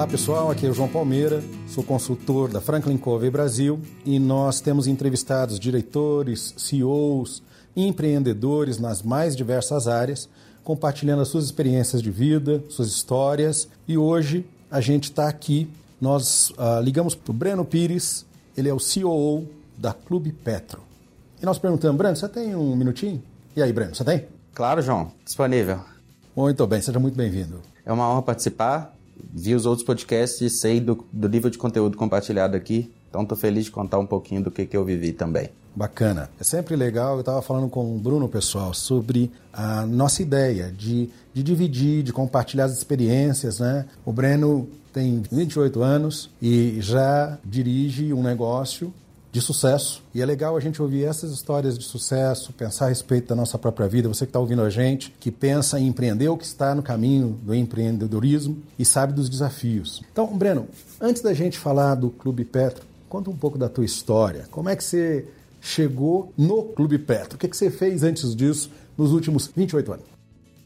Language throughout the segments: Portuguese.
Olá pessoal, aqui é o João Palmeira, sou consultor da Franklin Covey Brasil e nós temos entrevistados diretores, CEOs empreendedores nas mais diversas áreas, compartilhando as suas experiências de vida, suas histórias. E hoje a gente está aqui, nós uh, ligamos para o Breno Pires, ele é o CEO da Clube Petro. E nós perguntamos, Breno, você tem um minutinho? E aí, Breno, você tem? Claro, João, disponível. Muito bem, seja muito bem-vindo. É uma honra participar vi os outros podcasts e sei do, do nível de conteúdo compartilhado aqui. Então estou feliz de contar um pouquinho do que, que eu vivi também. Bacana. É sempre legal. Eu estava falando com o Bruno, pessoal, sobre a nossa ideia de, de dividir, de compartilhar as experiências. Né? O Breno tem 28 anos e já dirige um negócio de sucesso. E é legal a gente ouvir essas histórias de sucesso, pensar a respeito da nossa própria vida. Você que está ouvindo a gente, que pensa em empreender ou que está no caminho do empreendedorismo e sabe dos desafios. Então, Breno, antes da gente falar do Clube Petro, conta um pouco da tua história. Como é que você chegou no Clube Petro? O que, é que você fez antes disso nos últimos 28 anos?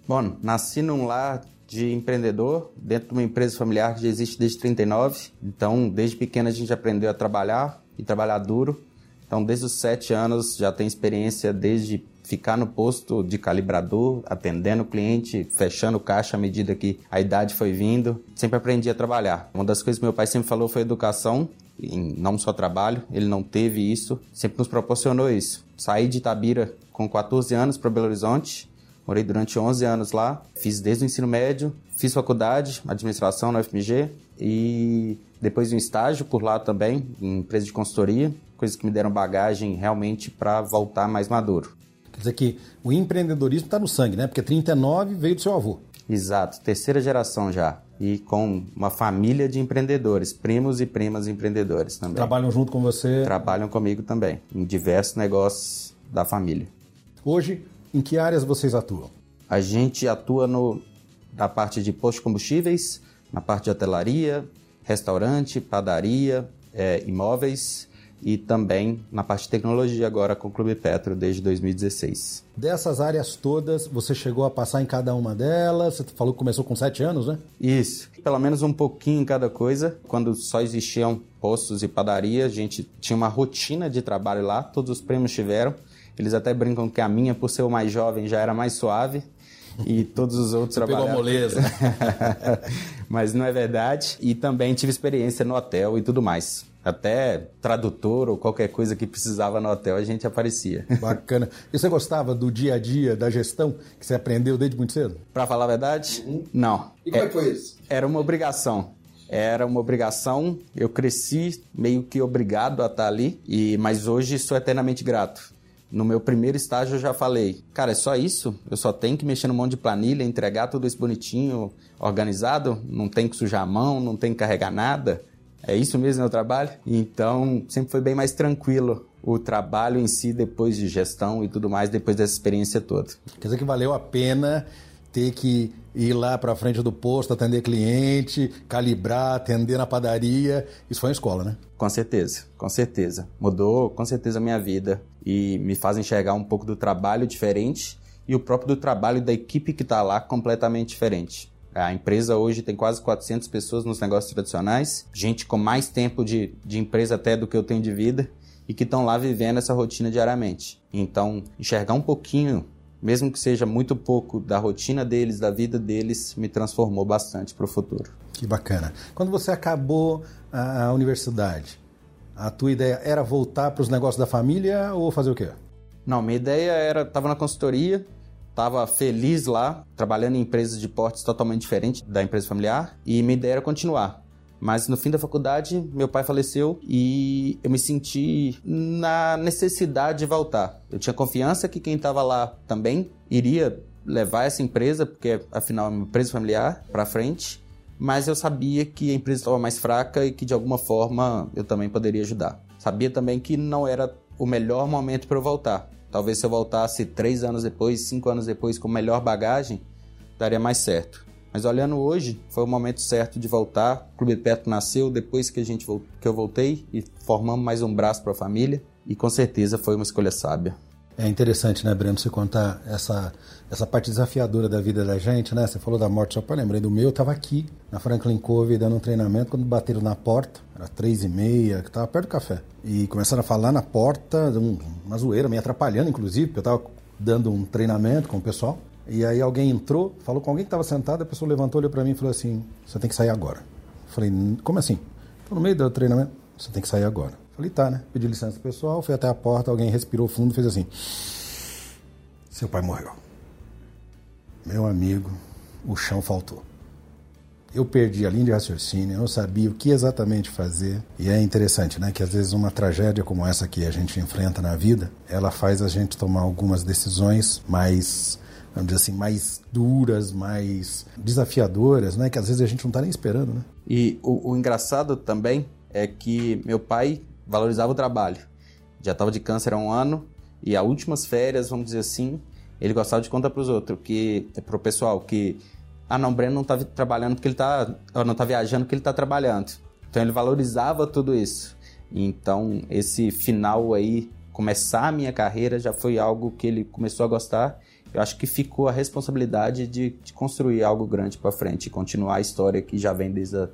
Bom, nasci num lar de empreendedor dentro de uma empresa familiar que já existe desde 39. Então, desde pequeno a gente aprendeu a trabalhar, e trabalhar duro. Então, desde os sete anos, já tenho experiência desde ficar no posto de calibrador, atendendo o cliente, fechando caixa à medida que a idade foi vindo. Sempre aprendi a trabalhar. Uma das coisas que meu pai sempre falou foi educação, não só trabalho. Ele não teve isso, sempre nos proporcionou isso. Saí de Itabira com 14 anos para Belo Horizonte, morei durante 11 anos lá, fiz desde o ensino médio, fiz faculdade, administração na UFMG e depois um estágio por lá também, em empresa de consultoria, coisas que me deram bagagem realmente para voltar mais maduro. Quer dizer que o empreendedorismo está no sangue, né? Porque 39 veio do seu avô. Exato, terceira geração já. E com uma família de empreendedores, primos e primas empreendedores também. Trabalham junto com você? Trabalham comigo também, em diversos negócios da família. Hoje, em que áreas vocês atuam? A gente atua no, na parte de postos combustíveis, na parte de hotelaria, restaurante, padaria, é, imóveis e também na parte de tecnologia agora com o Clube Petro desde 2016. Dessas áreas todas, você chegou a passar em cada uma delas? Você falou que começou com sete anos, né? Isso, pelo menos um pouquinho em cada coisa. Quando só existiam postos e padaria, a gente tinha uma rotina de trabalho lá, todos os prêmios tiveram. Eles até brincam que a minha, por ser o mais jovem, já era mais suave e todos os outros trabalharam. Pegou a moleza. Mas não é verdade. E também tive experiência no hotel e tudo mais. Até tradutor ou qualquer coisa que precisava no hotel, a gente aparecia. Bacana. E você gostava do dia a dia, da gestão, que você aprendeu desde muito cedo? Para falar a verdade, uhum. não. E como é, que foi isso? Era uma obrigação. Era uma obrigação, eu cresci meio que obrigado a estar ali, e mas hoje sou eternamente grato no meu primeiro estágio eu já falei, cara, é só isso? Eu só tenho que mexer no monte de planilha, entregar tudo isso bonitinho, organizado? Não tem que sujar a mão, não tem que carregar nada? É isso mesmo meu trabalho? Então, sempre foi bem mais tranquilo o trabalho em si depois de gestão e tudo mais, depois dessa experiência toda. Quer dizer que valeu a pena ter que ir lá para frente do posto, atender cliente, calibrar, atender na padaria. Isso foi uma escola, né? Com certeza, com certeza. Mudou com certeza a minha vida e me faz enxergar um pouco do trabalho diferente e o próprio do trabalho da equipe que está lá completamente diferente. A empresa hoje tem quase 400 pessoas nos negócios tradicionais, gente com mais tempo de, de empresa até do que eu tenho de vida e que estão lá vivendo essa rotina diariamente. Então, enxergar um pouquinho mesmo que seja muito pouco da rotina deles, da vida deles, me transformou bastante para o futuro. Que bacana. Quando você acabou a universidade, a tua ideia era voltar para os negócios da família ou fazer o quê? Não, minha ideia era, estava na consultoria, estava feliz lá, trabalhando em empresas de portes totalmente diferentes da empresa familiar, e minha ideia era continuar. Mas no fim da faculdade, meu pai faleceu e eu me senti na necessidade de voltar. Eu tinha confiança que quem estava lá também iria levar essa empresa, porque afinal é uma empresa familiar, para frente. mas eu sabia que a empresa estava mais fraca e que de alguma forma eu também poderia ajudar. Sabia também que não era o melhor momento para eu voltar. Talvez se eu voltasse três anos depois, cinco anos depois, com melhor bagagem, daria mais certo. Mas olhando hoje, foi o momento certo de voltar. O Clube Petro nasceu depois que, a gente, que eu voltei e formamos mais um braço para a família. E com certeza foi uma escolha sábia. É interessante, né, Breno, você contar essa, essa parte desafiadora da vida da gente, né? Você falou da morte do seu pai, lembrei do meu, eu estava aqui na Franklin Cove dando um treinamento, quando bateram na porta, era três e meia, que estava perto do café, e começaram a falar na porta, uma zoeira, me atrapalhando, inclusive, porque eu estava dando um treinamento com o pessoal, e aí alguém entrou, falou com alguém que estava sentado, a pessoa levantou, olhou para mim e falou assim, você tem que sair agora. Eu falei, como assim? Estou no meio do treinamento, você tem que sair agora. Falei, tá, né? Pedi licença pessoal, fui até a porta, alguém respirou fundo fez assim. Seu pai morreu. Meu amigo, o chão faltou. Eu perdi a linha de raciocínio, eu não sabia o que exatamente fazer. E é interessante, né? Que às vezes uma tragédia como essa que a gente enfrenta na vida, ela faz a gente tomar algumas decisões mais vamos dizer assim, mais duras, mais desafiadoras, né? Que às vezes a gente não está nem esperando, né? E o, o, engraçado também é que meu pai valorizava o trabalho. Já estava de câncer há um ano e as últimas férias, vamos dizer assim, ele gostava de contar para os outros, que para o pessoal, que ah não, o Breno não está trabalhando porque ele está, não está viajando porque ele está trabalhando. Então ele valorizava tudo isso. Então esse final aí, começar a minha carreira já foi algo que ele começou a gostar. Eu acho que ficou a responsabilidade de, de construir algo grande para frente continuar a história que já vem desde a,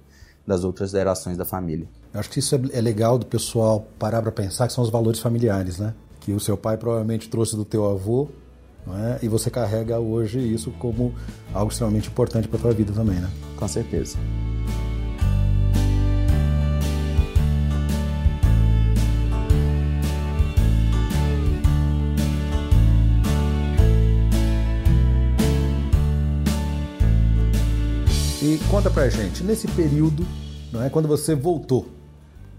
das outras gerações da família. Eu acho que isso é, é legal do pessoal parar para pensar que são os valores familiares, né? Que o seu pai provavelmente trouxe do teu avô, é? e você carrega hoje isso como algo extremamente importante para tua vida também, né? Com certeza. Conta pra gente, nesse período, não é, quando você voltou,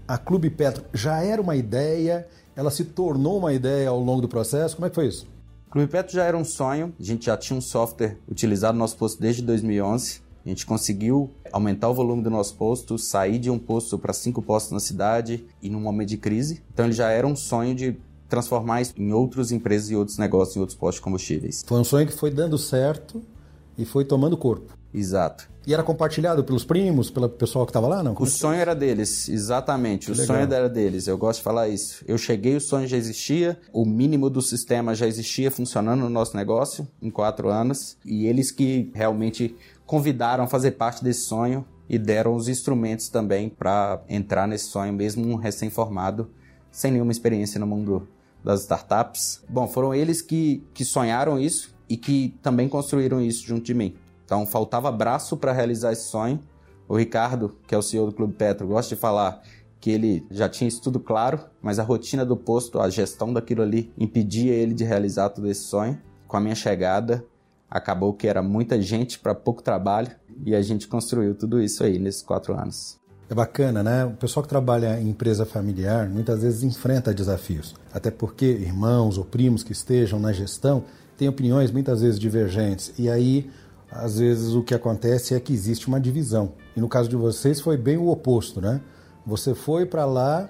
a Clube Petro já era uma ideia, ela se tornou uma ideia ao longo do processo? Como é que foi isso? Clube Petro já era um sonho, a gente já tinha um software utilizado no nosso posto desde 2011. A gente conseguiu aumentar o volume do nosso posto, sair de um posto para cinco postos na cidade e num momento de crise. Então ele já era um sonho de transformar isso em outras empresas e outros negócios, em outros postos de combustíveis. Foi um sonho que foi dando certo e foi tomando corpo. Exato. E era compartilhado pelos primos, pelo pessoal que estava lá, não? Como o é sonho era deles, exatamente. Que o legal. sonho era deles. Eu gosto de falar isso. Eu cheguei, o sonho já existia, o mínimo do sistema já existia funcionando no nosso negócio em quatro anos. E eles que realmente convidaram a fazer parte desse sonho e deram os instrumentos também para entrar nesse sonho, mesmo um recém-formado, sem nenhuma experiência no mundo das startups. Bom, foram eles que, que sonharam isso e que também construíram isso junto de mim. Então faltava braço para realizar esse sonho. O Ricardo, que é o CEO do Clube Petro, gosta de falar que ele já tinha isso tudo claro, mas a rotina do posto, a gestão daquilo ali, impedia ele de realizar todo esse sonho. Com a minha chegada, acabou que era muita gente para pouco trabalho e a gente construiu tudo isso aí nesses quatro anos. É bacana, né? O pessoal que trabalha em empresa familiar muitas vezes enfrenta desafios, até porque irmãos ou primos que estejam na gestão têm opiniões muitas vezes divergentes e aí às vezes o que acontece é que existe uma divisão. E no caso de vocês foi bem o oposto, né? Você foi para lá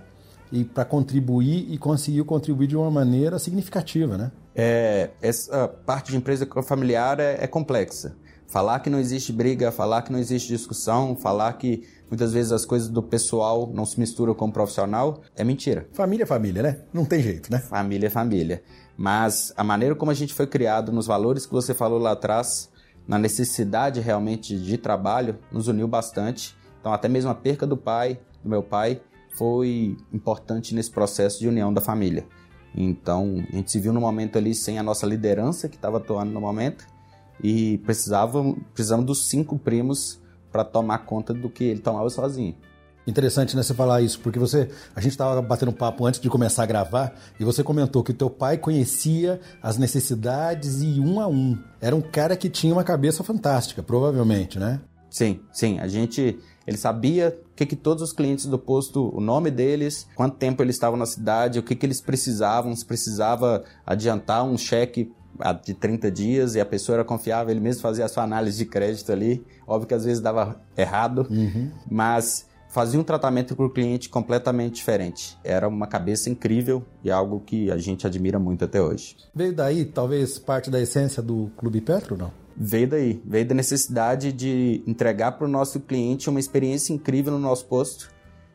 e para contribuir e conseguiu contribuir de uma maneira significativa, né? É, essa parte de empresa familiar é, é complexa. Falar que não existe briga, falar que não existe discussão, falar que muitas vezes as coisas do pessoal não se misturam com o profissional, é mentira. Família é família, né? Não tem jeito, né? Família é família. Mas a maneira como a gente foi criado, nos valores que você falou lá atrás, na necessidade realmente de trabalho, nos uniu bastante. Então, até mesmo a perca do pai, do meu pai, foi importante nesse processo de união da família. Então, a gente se viu no momento ali sem a nossa liderança, que estava atuando no momento, e precisava, precisamos dos cinco primos para tomar conta do que ele tomava sozinho. Interessante, né, você falar isso, porque você, a gente estava batendo papo antes de começar a gravar e você comentou que o teu pai conhecia as necessidades e um a um. Era um cara que tinha uma cabeça fantástica, provavelmente, né? Sim, sim. A gente, ele sabia o que, que todos os clientes do posto, o nome deles, quanto tempo eles estavam na cidade, o que, que eles precisavam, se precisava adiantar um cheque de 30 dias e a pessoa era confiável, ele mesmo fazia a sua análise de crédito ali. Óbvio que às vezes dava errado, uhum. mas fazia um tratamento para o cliente completamente diferente. Era uma cabeça incrível e algo que a gente admira muito até hoje. Veio daí, talvez, parte da essência do Clube Petro, não? Veio daí, veio da necessidade de entregar para o nosso cliente uma experiência incrível no nosso posto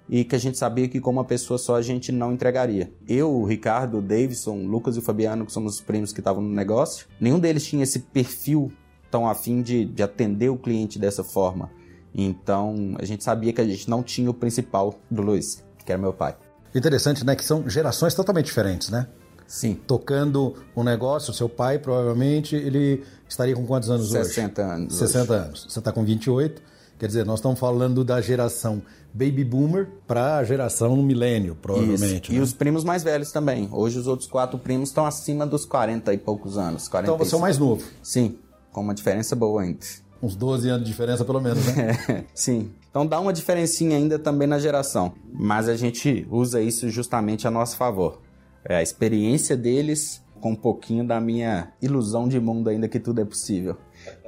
e que a gente sabia que com uma pessoa só a gente não entregaria. Eu, o Ricardo, o Davidson, o Lucas e o Fabiano, que somos os primos que estavam no negócio, nenhum deles tinha esse perfil tão afim de, de atender o cliente dessa forma. Então, a gente sabia que a gente não tinha o principal do Luiz, que era meu pai. Interessante, né? Que são gerações totalmente diferentes, né? Sim. Tocando um negócio, seu pai provavelmente ele estaria com quantos anos 60 hoje? 60 anos. 60 hoje. anos. Você está com 28. Quer dizer, nós estamos falando da geração baby boomer para a geração milênio, provavelmente. Né? E os primos mais velhos também. Hoje os outros quatro primos estão acima dos 40 e poucos anos. 45. Então você é o mais novo. Sim, com uma diferença boa ainda. Uns 12 anos de diferença pelo menos, né? Sim. Então dá uma diferencinha ainda também na geração. Mas a gente usa isso justamente a nosso favor. É a experiência deles com um pouquinho da minha ilusão de mundo ainda que tudo é possível.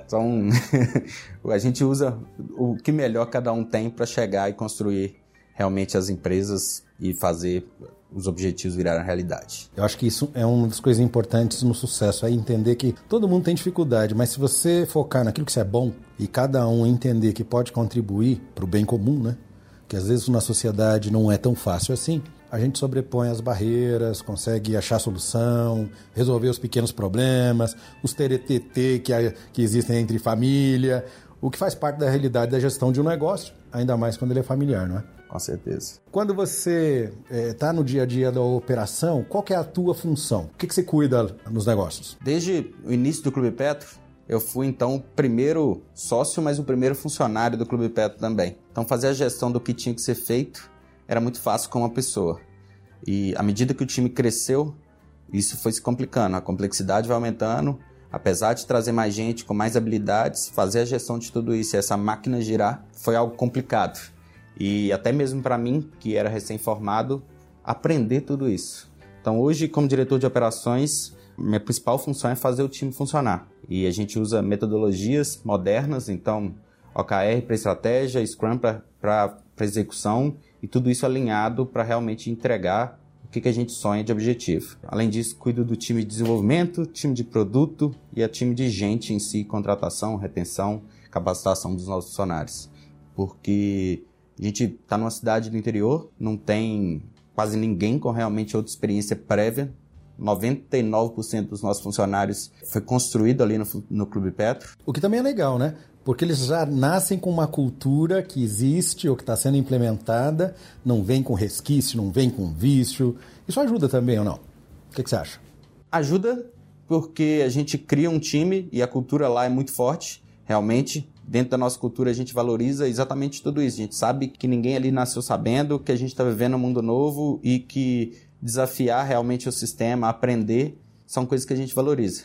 Então, a gente usa o que melhor cada um tem para chegar e construir realmente as empresas e fazer os objetivos virarem realidade. Eu acho que isso é uma das coisas importantes no sucesso, é entender que todo mundo tem dificuldade, mas se você focar naquilo que você é bom e cada um entender que pode contribuir para o bem comum, né? Que às vezes na sociedade não é tão fácil assim, a gente sobrepõe as barreiras, consegue achar solução, resolver os pequenos problemas, os TTT que, que existem entre família, o que faz parte da realidade da gestão de um negócio, ainda mais quando ele é familiar, não é? Com certeza. Quando você está eh, é, no dia a dia da operação, qual é a tua função? O que, que você cuida nos negócios? Desde o início do Clube Petro, eu fui então o primeiro sócio, mas o primeiro funcionário do Clube Petro também. Então fazer a gestão do que tinha que ser feito era muito fácil com uma pessoa. E à medida que o time cresceu, isso foi se complicando, a complexidade vai aumentando. Apesar de trazer mais gente com mais habilidades, fazer a gestão de tudo isso e essa máquina girar foi algo complicado. E até mesmo para mim, que era recém-formado, aprender tudo isso. Então, hoje, como diretor de operações, minha principal função é fazer o time funcionar. E a gente usa metodologias modernas, então OKR para estratégia, Scrum para execução e tudo isso alinhado para realmente entregar o que, que a gente sonha de objetivo. Além disso, cuido do time de desenvolvimento, time de produto e a time de gente em si, contratação, retenção, capacitação dos nossos funcionários. Porque a gente está numa cidade do interior, não tem quase ninguém com realmente outra experiência prévia 99% dos nossos funcionários foi construído ali no, no Clube Petro. O que também é legal, né? Porque eles já nascem com uma cultura que existe ou que está sendo implementada, não vem com resquício, não vem com vício. Isso ajuda também ou não? O que, que você acha? Ajuda porque a gente cria um time e a cultura lá é muito forte, realmente. Dentro da nossa cultura a gente valoriza exatamente tudo isso. A gente sabe que ninguém ali nasceu sabendo, que a gente está vivendo um mundo novo e que desafiar realmente o sistema, aprender, são coisas que a gente valoriza.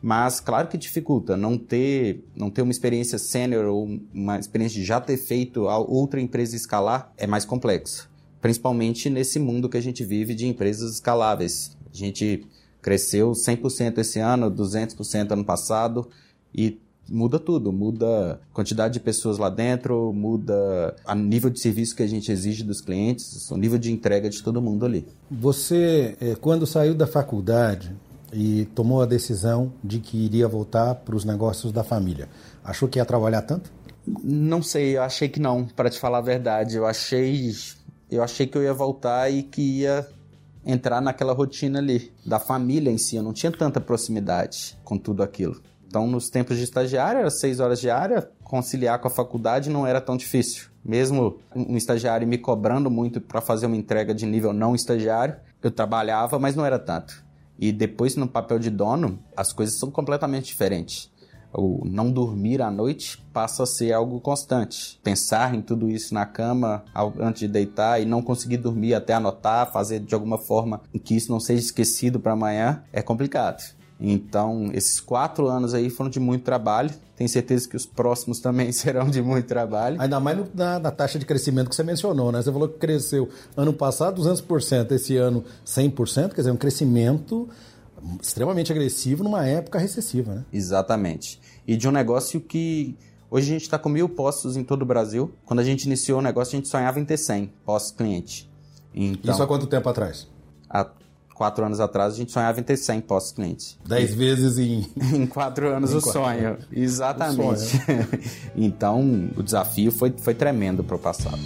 Mas claro que dificulta não ter, não ter uma experiência sênior ou uma experiência de já ter feito a outra empresa escalar é mais complexo. Principalmente nesse mundo que a gente vive de empresas escaláveis. A gente cresceu 100% esse ano, 200% ano passado e muda tudo, muda a quantidade de pessoas lá dentro, muda o nível de serviço que a gente exige dos clientes, o nível de entrega de todo mundo ali. Você, eh, quando saiu da faculdade e tomou a decisão de que iria voltar para os negócios da família, achou que ia trabalhar tanto? Não sei, eu achei que não, para te falar a verdade. Eu achei, eu achei que eu ia voltar e que ia entrar naquela rotina ali da família em si. Eu não tinha tanta proximidade com tudo aquilo. Então, nos tempos de estagiário, era seis horas diária, conciliar com a faculdade não era tão difícil. Mesmo um estagiário me cobrando muito para fazer uma entrega de nível não estagiário, eu trabalhava, mas não era tanto. E depois, no papel de dono, as coisas são completamente diferentes. O não dormir à noite passa a ser algo constante. Pensar em tudo isso na cama antes de deitar e não conseguir dormir até anotar, fazer de alguma forma que isso não seja esquecido para amanhã é complicado. Então, esses quatro anos aí foram de muito trabalho. Tenho certeza que os próximos também serão de muito trabalho. Ainda mais na, na, taxa de crescimento que você mencionou, né? Você falou que cresceu ano passado 200%, esse ano 100%, quer dizer, um crescimento extremamente agressivo numa época recessiva, né? Exatamente. E de um negócio que hoje a gente está com mil postos em todo o Brasil. Quando a gente iniciou o negócio, a gente sonhava em ter 100 postos cliente. Então, Isso há quanto tempo atrás? Há quatro anos atrás, a gente sonhava em ter 100 postos clientes. Dez vezes em... em quatro anos em o quatro sonho. Exatamente. O sonho. então, o desafio foi, foi tremendo para o passado.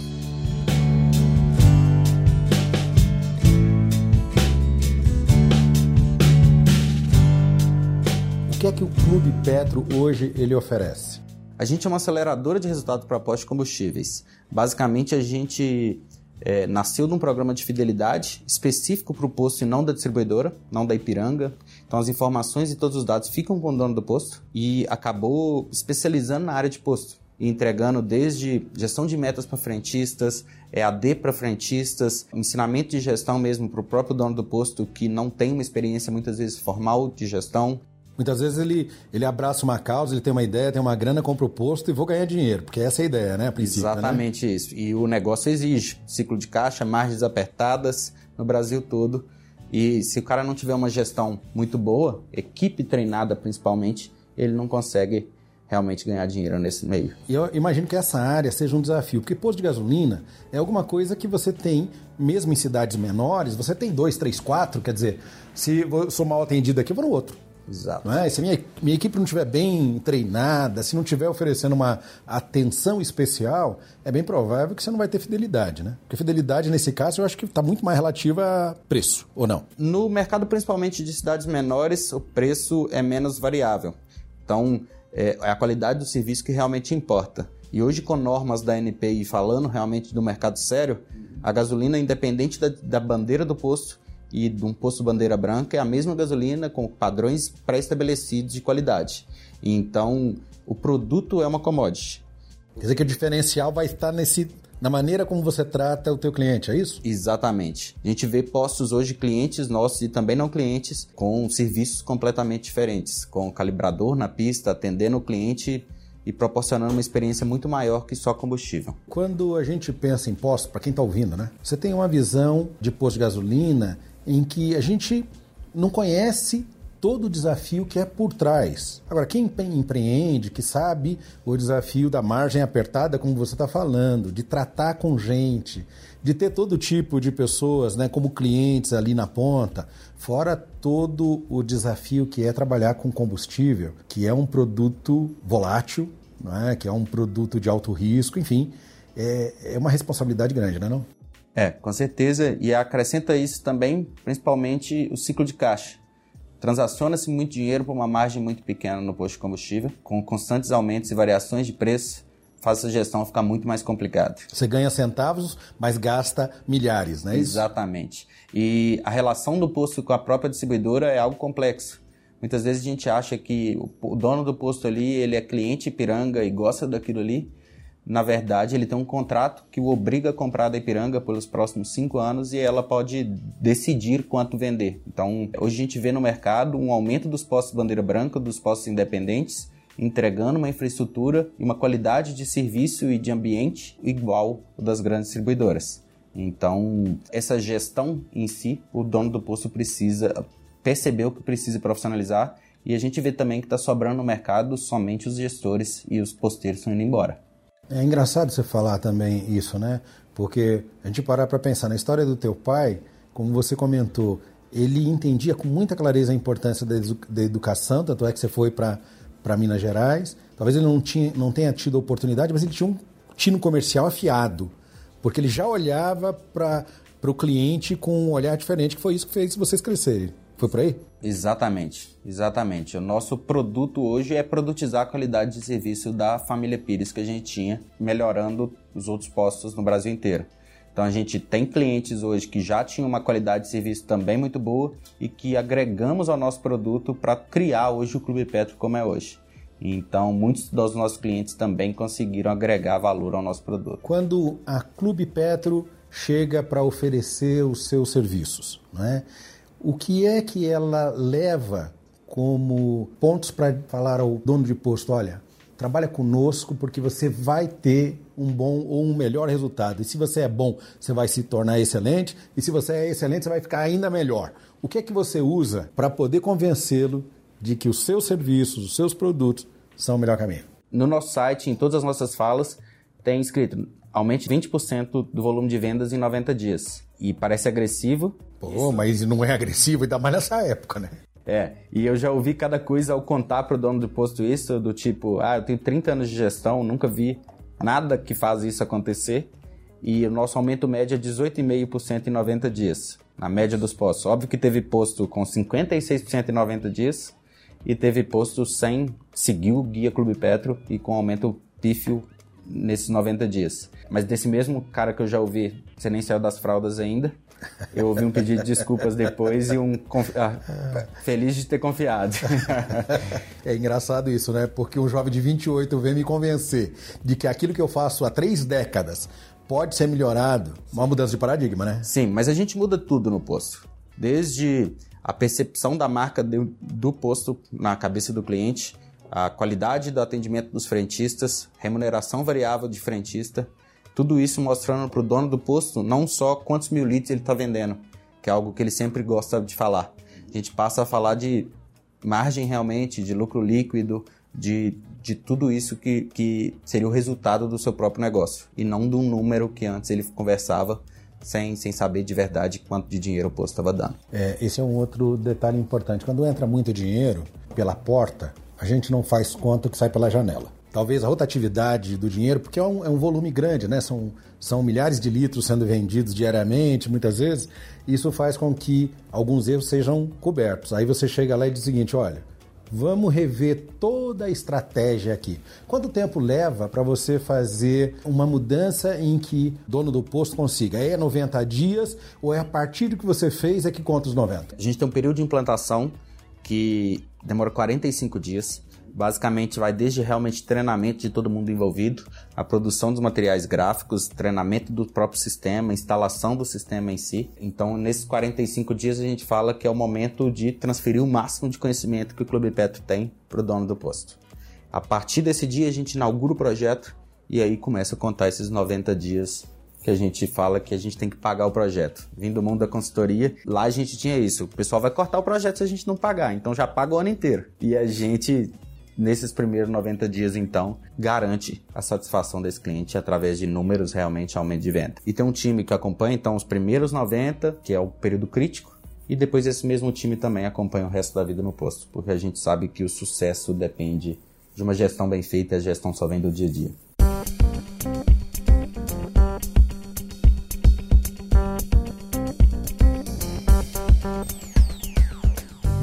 O que é que o Clube Petro hoje ele oferece? A gente é uma aceleradora de resultado para postos de combustíveis. Basicamente, a gente é, nasceu de um programa de fidelidade específico para o posto e não da distribuidora, não da Ipiranga. Então as informações e todos os dados ficam com o dono do posto e acabou especializando na área de posto entregando desde gestão de metas para frentistas, EAD para frentistas, ensinamento de gestão mesmo para o próprio dono do posto que não tem uma experiência muitas vezes formal de gestão. Muitas vezes ele, ele abraça uma causa, ele tem uma ideia, tem uma grana, compra o posto e vou ganhar dinheiro, porque essa é a ideia, né? A princípio, né? Exatamente né? isso. E o negócio exige ciclo de caixa, margens apertadas no Brasil todo. E se o cara não tiver uma gestão muito boa, equipe treinada principalmente, ele não consegue realmente ganhar dinheiro nesse meio. E eu imagino que essa área seja um desafio, porque posto de gasolina é alguma coisa que você tem, mesmo em cidades menores, você tem dois, três, quatro, quer dizer, se eu sou mal atendido aqui, eu vou no outro. Exato. Não é? Se a minha, minha equipe não estiver bem treinada, se não estiver oferecendo uma atenção especial, é bem provável que você não vai ter fidelidade, né? Porque fidelidade, nesse caso, eu acho que está muito mais relativa a preço, ou não? No mercado, principalmente de cidades menores, o preço é menos variável. Então, é, é a qualidade do serviço que realmente importa. E hoje, com normas da NPI falando realmente do mercado sério, a gasolina, independente da, da bandeira do posto, e de um posto bandeira branca é a mesma gasolina com padrões pré-estabelecidos de qualidade. Então, o produto é uma commodity. Quer dizer que o diferencial vai estar nesse na maneira como você trata o teu cliente, é isso? Exatamente. A gente vê postos hoje clientes nossos e também não clientes com serviços completamente diferentes, com calibrador na pista, atendendo o cliente e proporcionando uma experiência muito maior que só combustível. Quando a gente pensa em postos, para quem está ouvindo, né? Você tem uma visão de posto de gasolina em que a gente não conhece todo o desafio que é por trás. Agora, quem empreende, que sabe o desafio da margem apertada, como você está falando, de tratar com gente, de ter todo tipo de pessoas né, como clientes ali na ponta, fora todo o desafio que é trabalhar com combustível, que é um produto volátil, é? que é um produto de alto risco, enfim, é, é uma responsabilidade grande, não é? Não? É, com certeza. E acrescenta isso também, principalmente o ciclo de caixa. Transaciona-se muito dinheiro por uma margem muito pequena no posto de combustível, com constantes aumentos e variações de preço, faz essa gestão ficar muito mais complicada. Você ganha centavos, mas gasta milhares, não é isso? Exatamente. E a relação do posto com a própria distribuidora é algo complexo. Muitas vezes a gente acha que o dono do posto ali, ele é cliente piranga e gosta daquilo ali, na verdade, ele tem um contrato que o obriga a comprar da Ipiranga pelos próximos cinco anos e ela pode decidir quanto vender. Então, hoje a gente vê no mercado um aumento dos postos bandeira branca, dos postos independentes, entregando uma infraestrutura e uma qualidade de serviço e de ambiente igual das grandes distribuidoras. Então, essa gestão em si, o dono do posto precisa perceber o que precisa profissionalizar e a gente vê também que está sobrando no mercado somente os gestores e os posteiros estão indo embora. É engraçado você falar também isso, né? Porque a gente parar para pensar na história do teu pai, como você comentou, ele entendia com muita clareza a importância da, edu da educação, tanto é que você foi para Minas Gerais. Talvez ele não, tinha, não tenha tido oportunidade, mas ele tinha um tino comercial afiado, porque ele já olhava para o cliente com um olhar diferente, que foi isso que fez vocês crescerem. Foi por aí? Exatamente, exatamente. O nosso produto hoje é produtizar a qualidade de serviço da família Pires que a gente tinha, melhorando os outros postos no Brasil inteiro. Então a gente tem clientes hoje que já tinham uma qualidade de serviço também muito boa e que agregamos ao nosso produto para criar hoje o Clube Petro como é hoje. Então, muitos dos nossos clientes também conseguiram agregar valor ao nosso produto. Quando a Clube Petro chega para oferecer os seus serviços, não é? O que é que ela leva como pontos para falar ao dono de posto: olha, trabalha conosco porque você vai ter um bom ou um melhor resultado. E se você é bom, você vai se tornar excelente. E se você é excelente, você vai ficar ainda melhor. O que é que você usa para poder convencê-lo de que os seus serviços, os seus produtos são o melhor caminho? No nosso site, em todas as nossas falas, tem escrito aumente 20% do volume de vendas em 90 dias. E parece agressivo. Pô, mas não é agressivo, ainda mais nessa época, né? É, e eu já ouvi cada coisa ao contar pro dono do posto isso, do tipo, ah, eu tenho 30 anos de gestão, nunca vi nada que faz isso acontecer. E o nosso aumento médio é 18,5% em 90 dias, na média dos postos. Óbvio que teve posto com 56% em 90 dias e teve posto sem seguir o Guia Clube Petro e com aumento pífio nesses 90 dias. Mas desse mesmo cara que eu já ouvi, você nem saiu das fraldas ainda, eu ouvi um pedido de desculpas depois e um ah, feliz de ter confiado. é engraçado isso, né? Porque um jovem de 28 vem me convencer de que aquilo que eu faço há três décadas pode ser melhorado. Uma mudança de paradigma, né? Sim, mas a gente muda tudo no posto. Desde a percepção da marca do posto na cabeça do cliente, a qualidade do atendimento dos frentistas, remuneração variável de frentista, tudo isso mostrando para o dono do posto não só quantos mil litros ele está vendendo, que é algo que ele sempre gosta de falar. A gente passa a falar de margem realmente, de lucro líquido, de, de tudo isso que, que seria o resultado do seu próprio negócio. E não de um número que antes ele conversava sem, sem saber de verdade quanto de dinheiro o posto estava dando. É, esse é um outro detalhe importante. Quando entra muito dinheiro pela porta, a gente não faz conta que sai pela janela talvez a rotatividade do dinheiro, porque é um, é um, volume grande, né? São, são milhares de litros sendo vendidos diariamente, muitas vezes. Isso faz com que alguns erros sejam cobertos. Aí você chega lá e diz o seguinte: olha, vamos rever toda a estratégia aqui. Quanto tempo leva para você fazer uma mudança em que o dono do posto consiga? É 90 dias ou é a partir do que você fez é que conta os 90? A gente tem um período de implantação que demora 45 dias Basicamente, vai desde realmente treinamento de todo mundo envolvido, a produção dos materiais gráficos, treinamento do próprio sistema, instalação do sistema em si. Então, nesses 45 dias, a gente fala que é o momento de transferir o máximo de conhecimento que o Clube Petro tem para o dono do posto. A partir desse dia, a gente inaugura o projeto e aí começa a contar esses 90 dias que a gente fala que a gente tem que pagar o projeto. Vindo do mundo da consultoria, lá a gente tinha isso. O pessoal vai cortar o projeto se a gente não pagar, então já paga o ano inteiro. E a gente nesses primeiros 90 dias, então, garante a satisfação desse cliente através de números realmente aumento de venda. E tem um time que acompanha, então, os primeiros 90, que é o período crítico, e depois esse mesmo time também acompanha o resto da vida no posto, porque a gente sabe que o sucesso depende de uma gestão bem feita, a gestão só vem do dia a dia.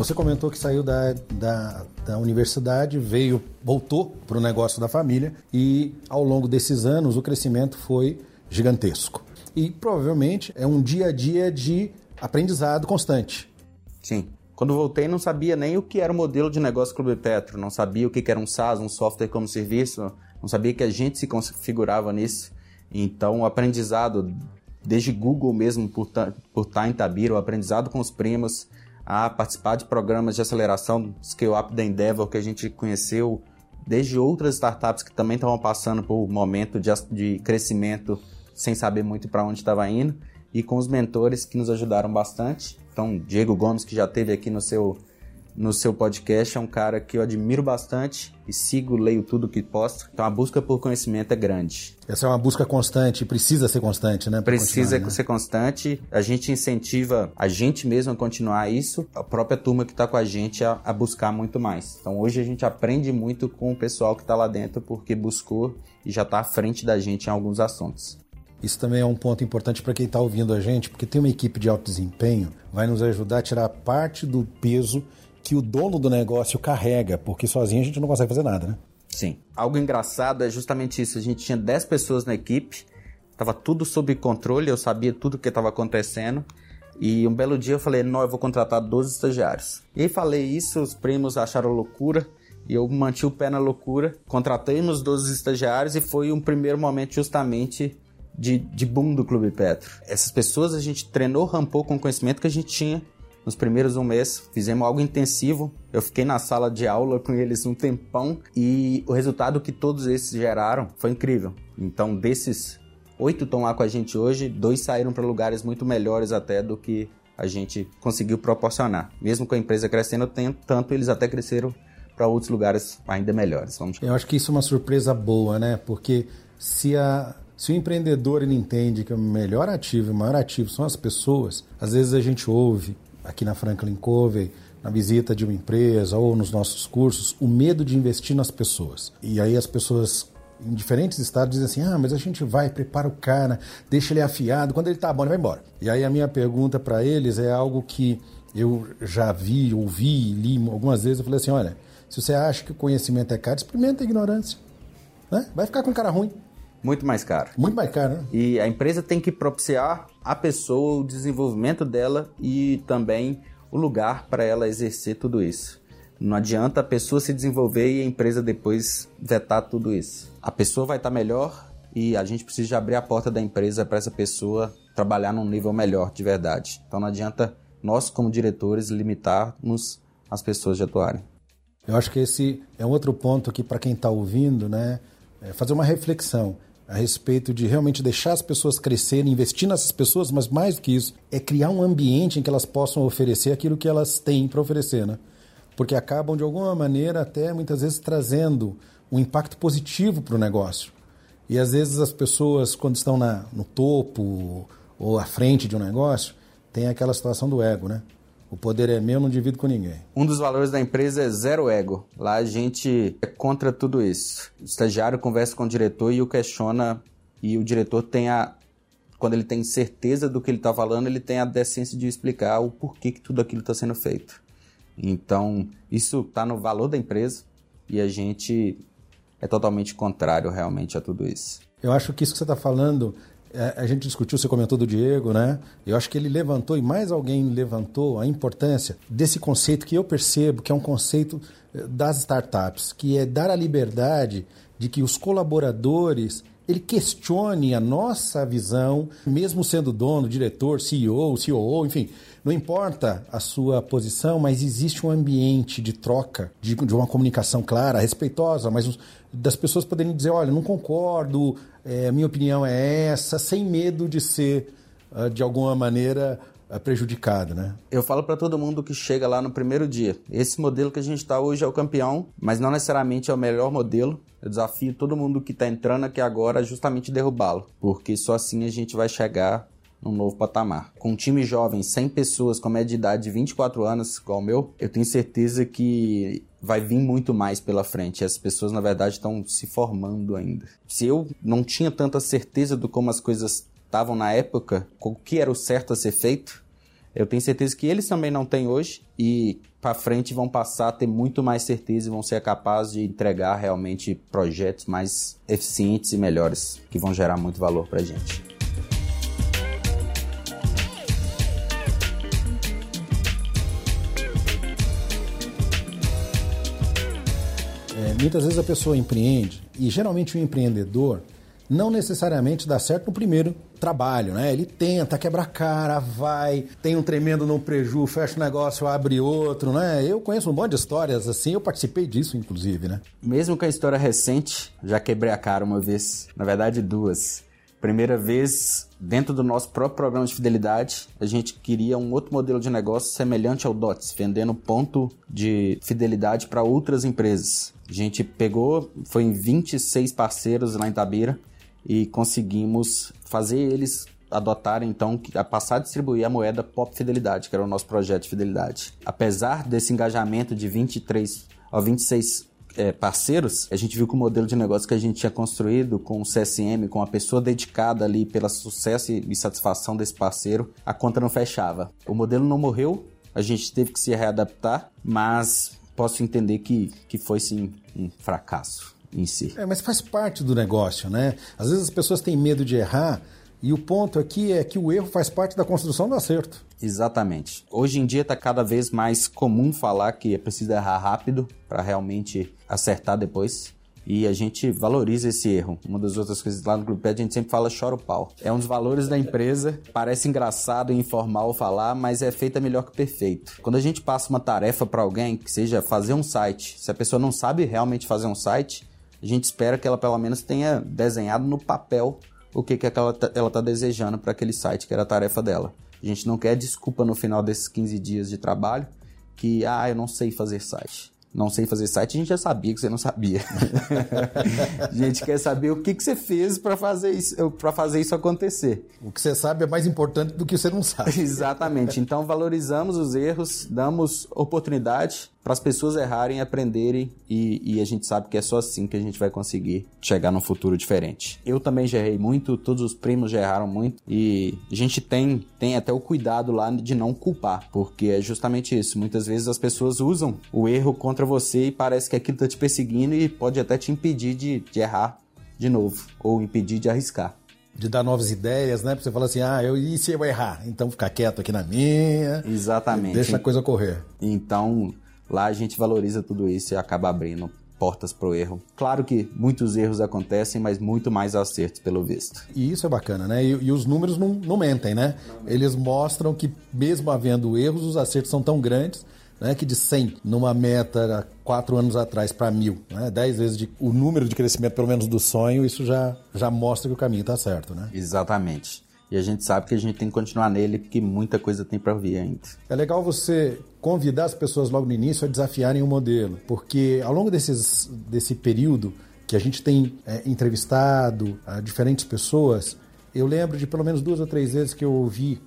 Você comentou que saiu da, da, da universidade, veio, voltou para o negócio da família e ao longo desses anos o crescimento foi gigantesco. E provavelmente é um dia a dia de aprendizado constante. Sim. Quando voltei, não sabia nem o que era o modelo de negócio Clube Petro, não sabia o que era um SaaS, um software como serviço, não sabia que a gente se configurava nisso. Então, o aprendizado, desde Google mesmo, por, por estar em Tabira, o aprendizado com os primos, a participar de programas de aceleração Scale Up da Endeavor que a gente conheceu desde outras startups que também estavam passando por momento de, de crescimento sem saber muito para onde estava indo e com os mentores que nos ajudaram bastante. Então, Diego Gomes, que já teve aqui no seu no seu podcast é um cara que eu admiro bastante e sigo, leio tudo que posta. Então a busca por conhecimento é grande. Essa é uma busca constante, precisa ser constante, né? Precisa né? ser constante. A gente incentiva a gente mesmo a continuar isso, a própria turma que está com a gente a, a, buscar muito mais. Então hoje a gente aprende muito com o pessoal que está lá dentro porque buscou e já está à frente da gente em alguns assuntos. Isso também é um ponto importante para quem está ouvindo a gente, porque tem uma equipe de alto desempenho, vai nos ajudar a tirar parte do peso que o dono do negócio carrega, porque sozinho a gente não consegue fazer nada, né? Sim. Algo engraçado é justamente isso. A gente tinha 10 pessoas na equipe, estava tudo sob controle, eu sabia tudo o que estava acontecendo. E um belo dia eu falei, não, eu vou contratar 12 estagiários. E falei isso, os primos acharam loucura. E eu manti o pé na loucura. Contratamos 12 estagiários e foi um primeiro momento justamente de, de boom do Clube Petro. Essas pessoas a gente treinou, rampou com o conhecimento que a gente tinha nos primeiros um mês, fizemos algo intensivo. Eu fiquei na sala de aula com eles um tempão e o resultado que todos esses geraram foi incrível. Então, desses oito estão lá com a gente hoje, dois saíram para lugares muito melhores até do que a gente conseguiu proporcionar. Mesmo com a empresa crescendo tanto, eles até cresceram para outros lugares ainda melhores. Vamos... Eu acho que isso é uma surpresa boa, né? Porque se a se o empreendedor ele entende que o melhor ativo, o maior ativo são as pessoas, às vezes a gente ouve aqui na Franklin Covey, na visita de uma empresa ou nos nossos cursos, o medo de investir nas pessoas. E aí as pessoas em diferentes estados dizem assim: ah, mas a gente vai, prepara o cara, deixa ele afiado, quando ele tá bom, ele vai embora. E aí a minha pergunta para eles é algo que eu já vi, ouvi, li algumas vezes. Eu falei assim: olha, se você acha que o conhecimento é caro, experimenta a ignorância. Né? Vai ficar com cara ruim. Muito mais caro. Muito mais caro, né? E a empresa tem que propiciar a pessoa, o desenvolvimento dela e também o lugar para ela exercer tudo isso. Não adianta a pessoa se desenvolver e a empresa depois vetar tudo isso. A pessoa vai estar melhor e a gente precisa abrir a porta da empresa para essa pessoa trabalhar num nível melhor de verdade. Então não adianta nós, como diretores, limitarmos as pessoas de atuarem. Eu acho que esse é outro ponto aqui para quem está ouvindo, né? É fazer uma reflexão a respeito de realmente deixar as pessoas crescerem, investir nessas pessoas, mas mais do que isso, é criar um ambiente em que elas possam oferecer aquilo que elas têm para oferecer, né? Porque acabam, de alguma maneira, até muitas vezes trazendo um impacto positivo para o negócio. E às vezes as pessoas, quando estão na, no topo ou à frente de um negócio, tem aquela situação do ego, né? O poder é meu, não divido com ninguém. Um dos valores da empresa é zero ego. Lá a gente é contra tudo isso. O estagiário conversa com o diretor e o questiona, e o diretor tem a. Quando ele tem certeza do que ele está falando, ele tem a decência de explicar o porquê que tudo aquilo está sendo feito. Então, isso está no valor da empresa e a gente é totalmente contrário realmente a tudo isso. Eu acho que isso que você está falando a gente discutiu, você comentou do Diego, né? Eu acho que ele levantou, e mais alguém levantou, a importância desse conceito que eu percebo que é um conceito eh, das startups, que é dar a liberdade de que os colaboradores ele questione a nossa visão, mesmo sendo dono, diretor, CEO, COO, enfim, não importa a sua posição, mas existe um ambiente de troca, de, de uma comunicação clara, respeitosa, mas das pessoas poderem dizer, olha, não concordo, é, minha opinião é essa, sem medo de ser, uh, de alguma maneira, uh, prejudicado, né? Eu falo para todo mundo que chega lá no primeiro dia, esse modelo que a gente está hoje é o campeão, mas não necessariamente é o melhor modelo. Eu desafio todo mundo que está entrando aqui agora a justamente derrubá-lo, porque só assim a gente vai chegar num novo patamar. Com um time jovem, 100 pessoas com média de idade de 24 anos, igual o meu, eu tenho certeza que vai vir muito mais pela frente. As pessoas, na verdade, estão se formando ainda. Se eu não tinha tanta certeza do como as coisas estavam na época, o que era o certo a ser feito, eu tenho certeza que eles também não têm hoje e para frente vão passar a ter muito mais certeza e vão ser capazes de entregar realmente projetos mais eficientes e melhores que vão gerar muito valor para gente. Muitas vezes a pessoa empreende e geralmente o empreendedor não necessariamente dá certo no primeiro trabalho, né? Ele tenta, quebra a cara, vai, tem um tremendo no preju, fecha o negócio, abre outro, né? Eu conheço um monte de histórias assim, eu participei disso, inclusive, né? Mesmo com a história recente, já quebrei a cara uma vez, na verdade duas. Primeira vez, dentro do nosso próprio programa de fidelidade, a gente queria um outro modelo de negócio semelhante ao DOTS, vendendo ponto de fidelidade para outras empresas. A gente pegou, foi em 26 parceiros lá em Tabira e conseguimos fazer eles adotarem então a passar a distribuir a moeda Pop Fidelidade, que era o nosso projeto de fidelidade. Apesar desse engajamento de 23 a 26 é, parceiros, a gente viu que o modelo de negócio que a gente tinha construído com o CSM, com a pessoa dedicada ali pelo sucesso e satisfação desse parceiro, a conta não fechava. O modelo não morreu, a gente teve que se readaptar, mas posso entender que, que foi sim um fracasso em si. É, mas faz parte do negócio, né? Às vezes as pessoas têm medo de errar e o ponto aqui é que o erro faz parte da construção do acerto. Exatamente. Hoje em dia está cada vez mais comum falar que é preciso errar rápido para realmente acertar depois. E a gente valoriza esse erro. Uma das outras coisas lá no Pet, a gente sempre fala chora o pau. É um dos valores da empresa, parece engraçado e informal falar, mas é feita melhor que perfeito. Quando a gente passa uma tarefa para alguém, que seja fazer um site, se a pessoa não sabe realmente fazer um site, a gente espera que ela pelo menos tenha desenhado no papel o que, que ela está desejando para aquele site, que era a tarefa dela. A gente não quer desculpa no final desses 15 dias de trabalho que, ah, eu não sei fazer site não sei fazer site, a gente já sabia que você não sabia. a gente quer saber o que, que você fez para fazer, isso, fazer isso acontecer. O que você sabe é mais importante do que você não sabe. Exatamente. Então valorizamos os erros, damos oportunidade para as pessoas errarem, aprenderem e, e, a gente sabe que é só assim que a gente vai conseguir chegar num futuro diferente. Eu também já errei muito, todos os primos já erraram muito e a gente tem, tem até o cuidado lá de não culpar, porque é justamente isso. Muitas vezes as pessoas usam o erro contra você e parece que aquilo está te perseguindo e pode até te impedir de, de errar de novo ou impedir de arriscar de dar novas ideias, né? Pra você falar assim, ah, eu, e se eu errar? Então ficar quieto aqui na minha. Exatamente. Deixa a coisa correr. Então, Lá a gente valoriza tudo isso e acaba abrindo portas para o erro. Claro que muitos erros acontecem, mas muito mais acertos, pelo visto. E isso é bacana, né? E, e os números não, não mentem, né? Não Eles mostram que, mesmo havendo erros, os acertos são tão grandes né, que de 100 numa meta quatro anos atrás para mil, né, 10 vezes de, o número de crescimento, pelo menos do sonho, isso já, já mostra que o caminho está certo, né? Exatamente. E a gente sabe que a gente tem que continuar nele porque muita coisa tem para vir ainda. É legal você convidar as pessoas logo no início a desafiarem o modelo, porque ao longo desses, desse período que a gente tem é, entrevistado a diferentes pessoas, eu lembro de pelo menos duas ou três vezes que eu ouvi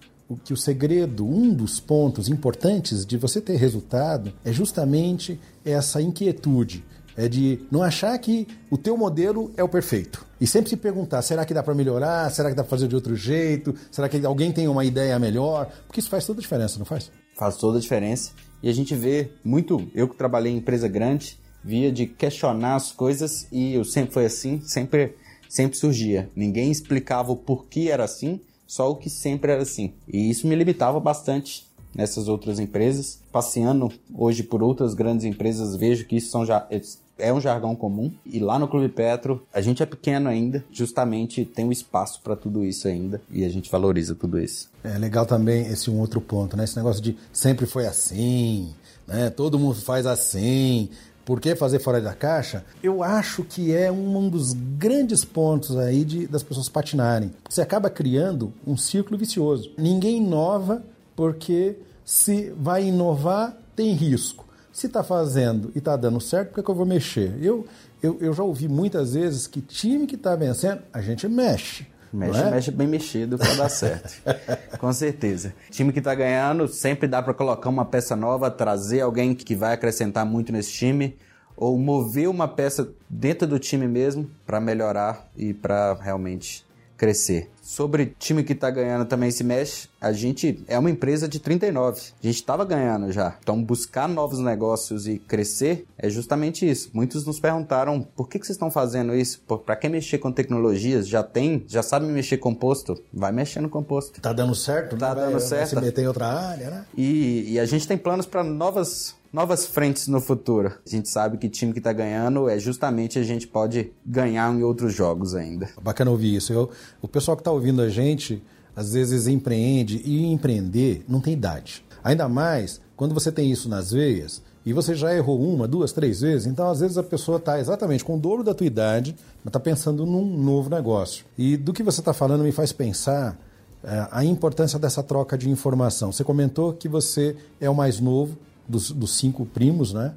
que o segredo, um dos pontos importantes de você ter resultado é justamente essa inquietude é de não achar que o teu modelo é o perfeito. E sempre se perguntar, será que dá para melhorar? Será que dá para fazer de outro jeito? Será que alguém tem uma ideia melhor? Porque isso faz toda a diferença, não faz? Faz toda a diferença. E a gente vê muito, eu que trabalhei em empresa grande, via de questionar as coisas e eu sempre foi assim, sempre sempre surgia. Ninguém explicava o porquê era assim, só o que sempre era assim. E isso me limitava bastante nessas outras empresas. Passeando hoje por outras grandes empresas, vejo que isso são já é um jargão comum. E lá no Clube Petro, a gente é pequeno ainda, justamente tem um espaço para tudo isso ainda e a gente valoriza tudo isso. É legal também esse um outro ponto, né? Esse negócio de sempre foi assim, né? Todo mundo faz assim. Por que fazer fora da caixa? Eu acho que é um dos grandes pontos aí de, das pessoas patinarem. Você acaba criando um círculo vicioso. Ninguém inova porque se vai inovar, tem risco. Se está fazendo e está dando certo, por que, que eu vou mexer? Eu, eu, eu já ouvi muitas vezes que time que está vencendo, a gente mexe. Mexe, é? mexe bem mexido para dar certo. Com certeza. Time que está ganhando, sempre dá para colocar uma peça nova, trazer alguém que vai acrescentar muito nesse time, ou mover uma peça dentro do time mesmo para melhorar e para realmente crescer. Sobre time que tá ganhando também se mexe, a gente é uma empresa de 39. A gente estava ganhando já. Então, buscar novos negócios e crescer é justamente isso. Muitos nos perguntaram por que, que vocês estão fazendo isso? Para que mexer com tecnologias? Já tem, já sabe mexer composto? Vai mexendo no composto. Tá dando certo? Tá né? dando vai, certo. Vai se meter em outra área, né? E, e a gente tem planos para novas novas frentes no futuro. A gente sabe que time que está ganhando é justamente a gente pode ganhar em outros jogos ainda. Bacana ouvir isso. Eu, o pessoal que está ouvindo a gente às vezes empreende e empreender não tem idade. Ainda mais quando você tem isso nas veias e você já errou uma, duas, três vezes, então às vezes a pessoa está exatamente com o dobro da tua idade, mas está pensando num novo negócio. E do que você está falando me faz pensar é, a importância dessa troca de informação. Você comentou que você é o mais novo, dos, dos cinco primos, né?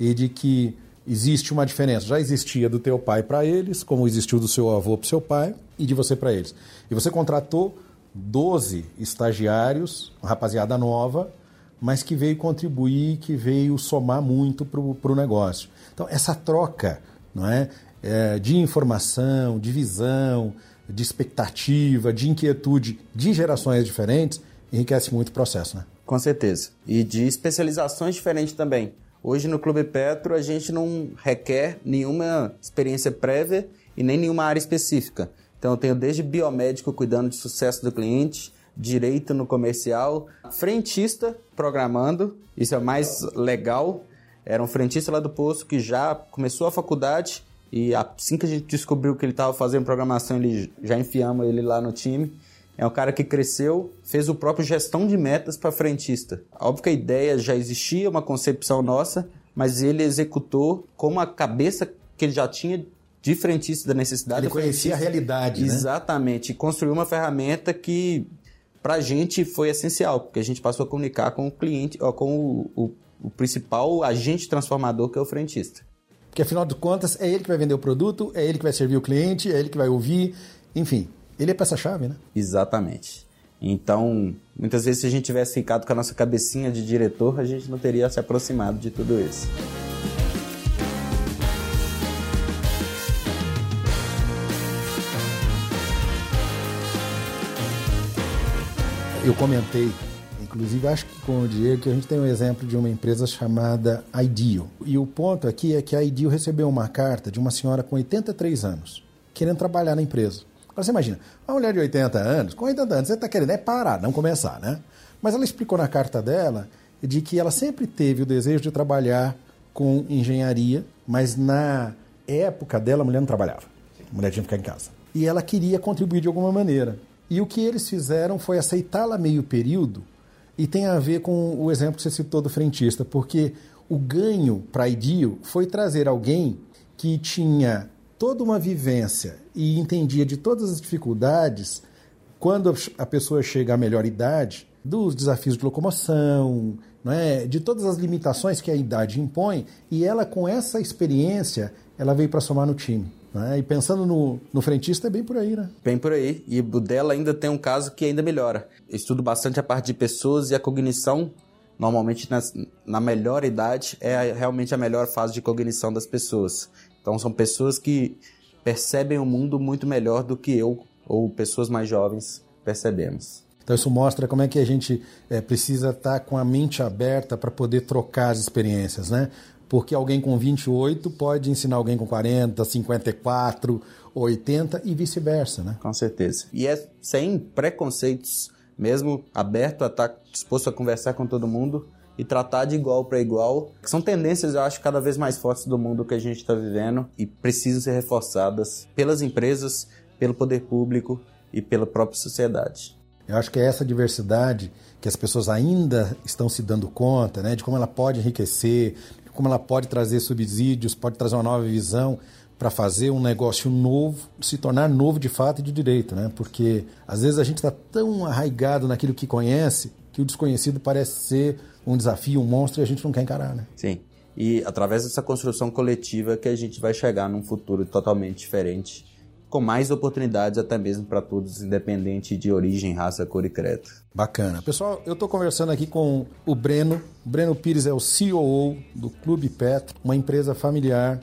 E de que existe uma diferença. Já existia do teu pai para eles, como existiu do seu avô para seu pai e de você para eles. E você contratou 12 estagiários, rapaziada nova, mas que veio contribuir, que veio somar muito para o negócio. Então, essa troca não é, é, de informação, de visão, de expectativa, de inquietude de gerações diferentes enriquece muito o processo. Né? Com certeza. E de especializações diferentes também. Hoje no Clube Petro a gente não requer nenhuma experiência prévia e nem nenhuma área específica. Então eu tenho desde biomédico cuidando de sucesso do cliente, direito no comercial, frentista programando, isso é mais legal. Era um frentista lá do posto que já começou a faculdade E assim que a gente descobriu que ele estava fazendo programação, ele já enfiamos ele lá no time. É um cara que cresceu, fez o próprio gestão de metas para frentista. Óbvio que a ideia já existia, uma concepção nossa, mas ele executou com a cabeça que ele já tinha de frentista da necessidade. Ele conhecia a realidade, né? Exatamente. E construiu uma ferramenta que para a gente foi essencial, porque a gente passou a comunicar com o cliente, ó, com o, o, o principal agente transformador que é o frentista. Porque afinal de contas é ele que vai vender o produto, é ele que vai servir o cliente, é ele que vai ouvir, enfim, ele é peça-chave, né? Exatamente. Então, muitas vezes se a gente tivesse ficado com a nossa cabecinha de diretor, a gente não teria se aproximado de tudo isso. Eu comentei, inclusive acho que com o Diego, que a gente tem um exemplo de uma empresa chamada Ideal. E o ponto aqui é que a Ideal recebeu uma carta de uma senhora com 83 anos, querendo trabalhar na empresa. Agora você imagina, uma mulher de 80 anos, com 80 anos, você está querendo é parar, não começar, né? Mas ela explicou na carta dela de que ela sempre teve o desejo de trabalhar com engenharia, mas na época dela a mulher não trabalhava. A mulher tinha que ficar em casa. E ela queria contribuir de alguma maneira. E o que eles fizeram foi aceitá-la meio período, e tem a ver com o exemplo que você citou do frentista, porque o ganho para IDIO foi trazer alguém que tinha toda uma vivência e entendia de todas as dificuldades quando a pessoa chega à melhor idade, dos desafios de locomoção, não é? de todas as limitações que a idade impõe, e ela, com essa experiência, ela veio para somar no time. Né? E pensando no, no frentista, é bem por aí, né? Bem por aí. E o dela ainda tem um caso que ainda melhora. Eu estudo bastante a parte de pessoas e a cognição. Normalmente, nas, na melhor idade, é realmente a melhor fase de cognição das pessoas. Então, são pessoas que percebem o mundo muito melhor do que eu ou pessoas mais jovens percebemos. Então isso mostra como é que a gente é, precisa estar tá com a mente aberta para poder trocar as experiências, né? Porque alguém com 28 pode ensinar alguém com 40, 54, 80 e vice-versa, né? Com certeza. E é sem preconceitos, mesmo aberto a estar tá disposto a conversar com todo mundo e tratar de igual para igual. São tendências, eu acho, cada vez mais fortes do mundo que a gente está vivendo e precisam ser reforçadas pelas empresas, pelo poder público e pela própria sociedade. Eu acho que é essa diversidade que as pessoas ainda estão se dando conta, né, de como ela pode enriquecer, como ela pode trazer subsídios, pode trazer uma nova visão para fazer um negócio novo, se tornar novo de fato e de direito, né? Porque às vezes a gente está tão arraigado naquilo que conhece que o desconhecido parece ser um desafio, um monstro e a gente não quer encarar, né? Sim. E através dessa construção coletiva que a gente vai chegar num futuro totalmente diferente com mais oportunidades até mesmo para todos, independente de origem, raça, cor e credo. Bacana. Pessoal, eu estou conversando aqui com o Breno. O Breno Pires é o CEO do Clube Petro, uma empresa familiar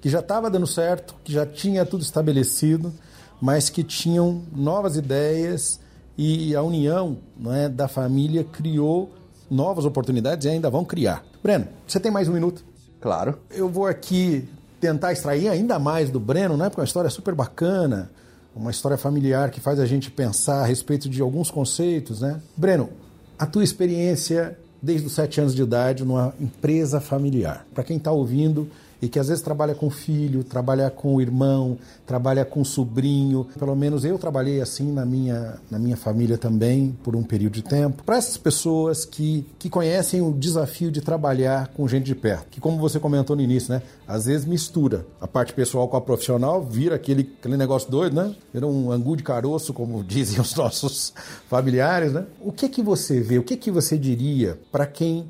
que já estava dando certo, que já tinha tudo estabelecido, mas que tinham novas ideias e a união não é, da família criou novas oportunidades e ainda vão criar. Breno, você tem mais um minuto? Claro. Eu vou aqui tentar extrair ainda mais do Breno, né? Porque é uma história super bacana, uma história familiar que faz a gente pensar a respeito de alguns conceitos, né? Breno, a tua experiência desde os sete anos de idade numa empresa familiar. Para quem está ouvindo e que às vezes trabalha com filho, trabalha com irmão, trabalha com sobrinho. Pelo menos eu trabalhei assim na minha, na minha família também por um período de tempo. Para essas pessoas que, que conhecem o desafio de trabalhar com gente de perto, que como você comentou no início, né, às vezes mistura a parte pessoal com a profissional, vira aquele, aquele negócio doido, né? Vira um angu de caroço, como dizem os nossos familiares, né? O que que você vê? O que que você diria para quem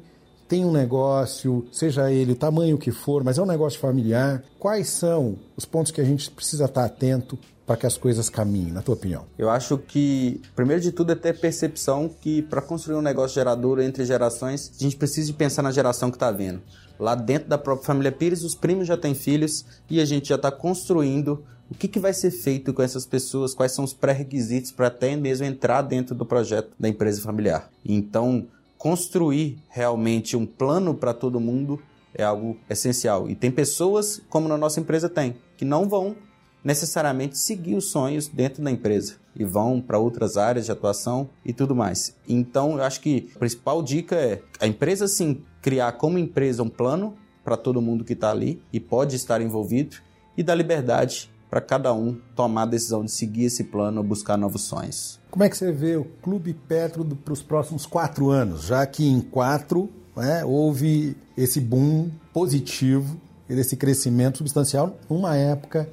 tem um negócio, seja ele tamanho que for, mas é um negócio familiar, quais são os pontos que a gente precisa estar atento para que as coisas caminhem, na tua opinião? Eu acho que, primeiro de tudo, é ter percepção que para construir um negócio gerador entre gerações, a gente precisa pensar na geração que está vindo. Lá dentro da própria família Pires, os primos já têm filhos e a gente já está construindo o que, que vai ser feito com essas pessoas, quais são os pré-requisitos para até mesmo entrar dentro do projeto da empresa familiar. Então, construir realmente um plano para todo mundo é algo essencial. E tem pessoas, como na nossa empresa tem, que não vão necessariamente seguir os sonhos dentro da empresa e vão para outras áreas de atuação e tudo mais. Então, eu acho que a principal dica é a empresa sim criar como empresa um plano para todo mundo que está ali e pode estar envolvido e da liberdade para cada um tomar a decisão de seguir esse plano ou buscar novos sonhos. Como é que você vê o Clube Petro para os próximos quatro anos, já que em quatro né, houve esse boom positivo e desse crescimento substancial numa época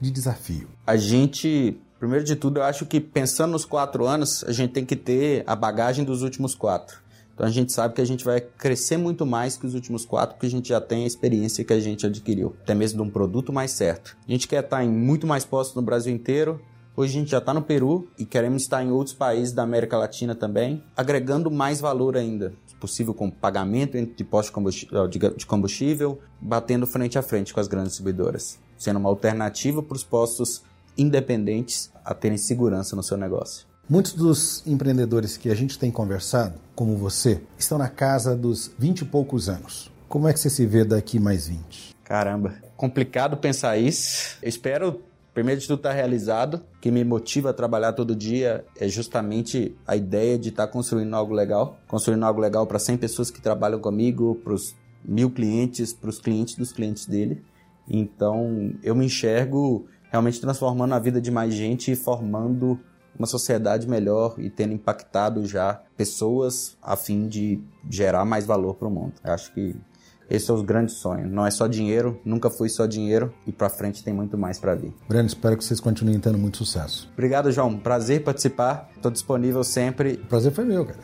de desafio? A gente, primeiro de tudo, eu acho que pensando nos quatro anos, a gente tem que ter a bagagem dos últimos quatro. Então a gente sabe que a gente vai crescer muito mais que os últimos quatro, porque a gente já tem a experiência que a gente adquiriu, até mesmo de um produto mais certo. A gente quer estar em muito mais postos no Brasil inteiro. Hoje a gente já está no Peru e queremos estar em outros países da América Latina também, agregando mais valor ainda, se possível com pagamento de postos de combustível, batendo frente a frente com as grandes distribuidoras, sendo uma alternativa para os postos independentes a terem segurança no seu negócio. Muitos dos empreendedores que a gente tem conversado, como você, estão na casa dos 20 e poucos anos. Como é que você se vê daqui mais 20? Caramba, complicado pensar isso. Eu espero, primeiro de tudo, estar realizado. O que me motiva a trabalhar todo dia é justamente a ideia de estar construindo algo legal. Construindo algo legal para 100 pessoas que trabalham comigo, para os mil clientes, para os clientes dos clientes dele. Então, eu me enxergo realmente transformando a vida de mais gente e formando uma sociedade melhor e tendo impactado já pessoas a fim de gerar mais valor para o mundo. Eu acho que esse é o grande sonho. Não é só dinheiro, nunca foi só dinheiro e para frente tem muito mais para vir. Breno, espero que vocês continuem tendo muito sucesso. Obrigado, João. Prazer participar. Estou disponível sempre. O prazer foi meu, cara.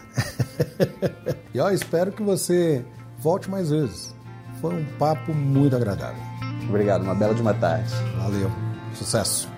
e ó, espero que você volte mais vezes. Foi um papo muito agradável. Obrigado, uma bela de uma tarde. Valeu. Sucesso.